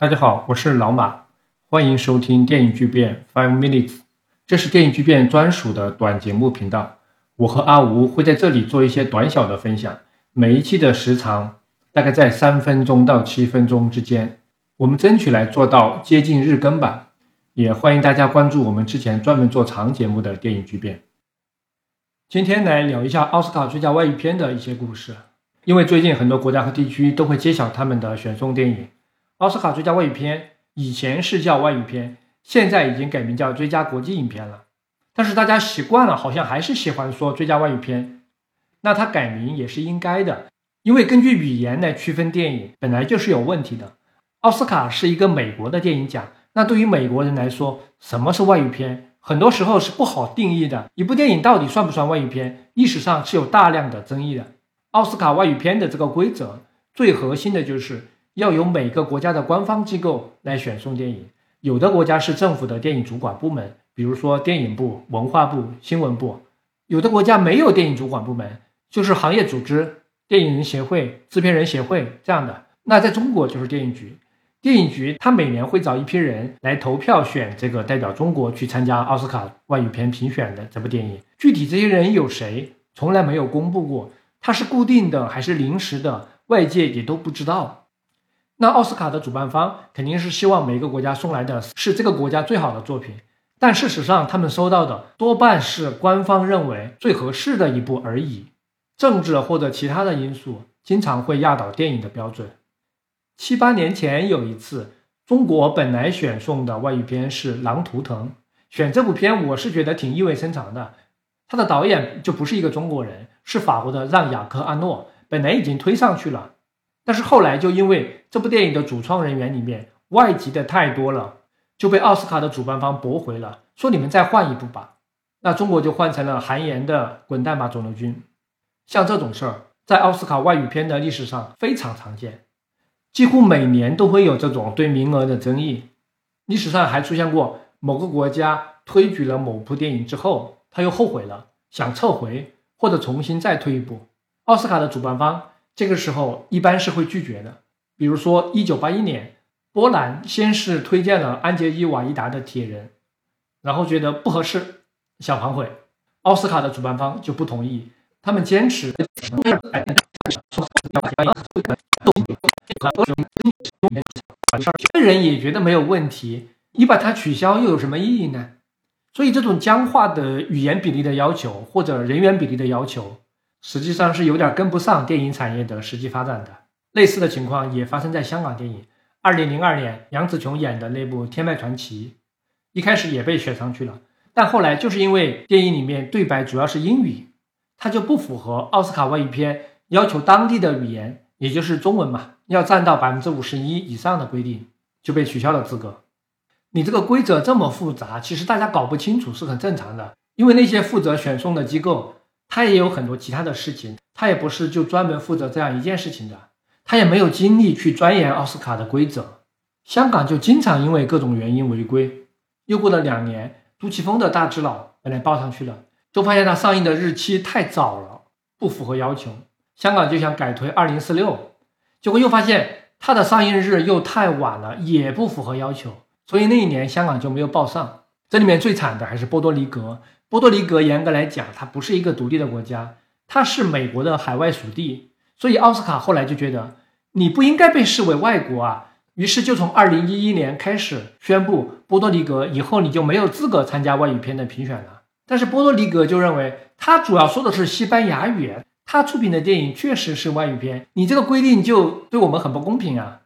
大家好，我是老马，欢迎收听电影巨变 Five Minutes，这是电影巨变专属的短节目频道。我和阿吴会在这里做一些短小的分享，每一期的时长大概在三分钟到七分钟之间，我们争取来做到接近日更吧。也欢迎大家关注我们之前专门做长节目的电影巨变。今天来聊一下奥斯卡最佳外语片的一些故事，因为最近很多国家和地区都会揭晓他们的选送电影。奥斯卡最佳外语片以前是叫外语片，现在已经改名叫最佳国际影片了。但是大家习惯了，好像还是喜欢说最佳外语片。那它改名也是应该的，因为根据语言来区分电影本来就是有问题的。奥斯卡是一个美国的电影奖，那对于美国人来说，什么是外语片，很多时候是不好定义的。一部电影到底算不算外语片，历史上是有大量的争议的。奥斯卡外语片的这个规则，最核心的就是。要由每个国家的官方机构来选送电影，有的国家是政府的电影主管部门，比如说电影部、文化部、新闻部；有的国家没有电影主管部门，就是行业组织、电影人协会、制片人协会这样的。那在中国就是电影局，电影局它每年会找一批人来投票选这个代表中国去参加奥斯卡外语片评选的这部电影。具体这些人有谁，从来没有公布过，它是固定的还是临时的，外界也都不知道。那奥斯卡的主办方肯定是希望每个国家送来的是这个国家最好的作品，但事实上他们收到的多半是官方认为最合适的一部而已。政治或者其他的因素经常会压倒电影的标准。七八年前有一次，中国本来选送的外语片是《狼图腾》，选这部片我是觉得挺意味深长的。他的导演就不是一个中国人，是法国的让·雅克·阿诺，本来已经推上去了。但是后来就因为这部电影的主创人员里面外籍的太多了，就被奥斯卡的主办方驳回了，说你们再换一部吧。那中国就换成了韩延的《滚蛋吧，肿瘤君》。像这种事儿，在奥斯卡外语片的历史上非常常见，几乎每年都会有这种对名额的争议。历史上还出现过某个国家推举了某部电影之后，他又后悔了，想撤回或者重新再推一部，奥斯卡的主办方。这个时候一般是会拒绝的。比如说，一九八一年，波兰先是推荐了安杰伊瓦伊达的《铁人》，然后觉得不合适，想反悔，奥斯卡的主办方就不同意，他们坚持。这人也觉得没有问题，你把它取消又有什么意义呢？所以，这种僵化的语言比例的要求或者人员比例的要求。实际上是有点跟不上电影产业的实际发展的。类似的情况也发生在香港电影。二零零二年，杨紫琼演的那部《天脉传奇》，一开始也被选上去了，但后来就是因为电影里面对白主要是英语，它就不符合奥斯卡外语片要求当地的语言，也就是中文嘛，要占到百分之五十一以上的规定，就被取消了资格。你这个规则这么复杂，其实大家搞不清楚是很正常的，因为那些负责选送的机构。他也有很多其他的事情，他也不是就专门负责这样一件事情的，他也没有精力去钻研奥斯卡的规则。香港就经常因为各种原因违规。又过了两年，杜琪峰的《大智老》本来报上去了，就发现他上映的日期太早了，不符合要求。香港就想改推二零四六，结果又发现他的上映日又太晚了，也不符合要求，所以那一年香港就没有报上。这里面最惨的还是波多黎各。波多黎各严格来讲，它不是一个独立的国家，它是美国的海外属地，所以奥斯卡后来就觉得你不应该被视为外国啊，于是就从二零一一年开始宣布波多黎各以后你就没有资格参加外语片的评选了。但是波多黎各就认为，他主要说的是西班牙语，他出品的电影确实是外语片，你这个规定就对我们很不公平啊，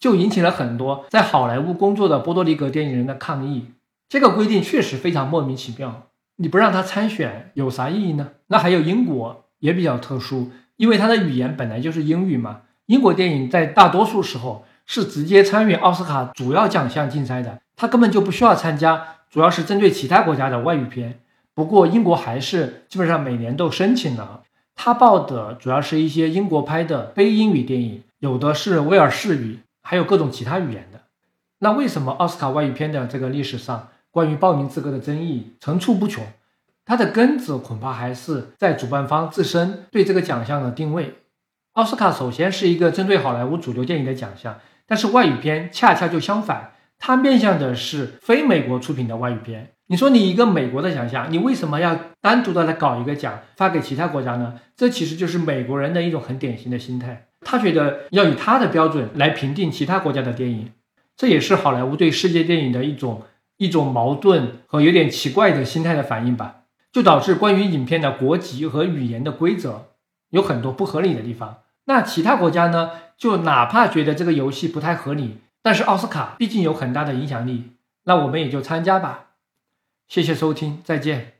就引起了很多在好莱坞工作的波多黎各电影人的抗议。这个规定确实非常莫名其妙。你不让他参选有啥意义呢？那还有英国也比较特殊，因为它的语言本来就是英语嘛。英国电影在大多数时候是直接参与奥斯卡主要奖项竞赛的，他根本就不需要参加，主要是针对其他国家的外语片。不过英国还是基本上每年都申请了，他报的主要是一些英国拍的非英语电影，有的是威尔士语，还有各种其他语言的。那为什么奥斯卡外语片的这个历史上？关于报名资格的争议层出不穷，它的根子恐怕还是在主办方自身对这个奖项的定位。奥斯卡首先是一个针对好莱坞主流电影的奖项，但是外语片恰恰就相反，它面向的是非美国出品的外语片。你说你一个美国的奖项，你为什么要单独的来搞一个奖发给其他国家呢？这其实就是美国人的一种很典型的心态，他觉得要以他的标准来评定其他国家的电影，这也是好莱坞对世界电影的一种一种矛盾和有点奇怪的心态的反应吧，就导致关于影片的国籍和语言的规则有很多不合理的地方。那其他国家呢，就哪怕觉得这个游戏不太合理，但是奥斯卡毕竟有很大的影响力，那我们也就参加吧。谢谢收听，再见。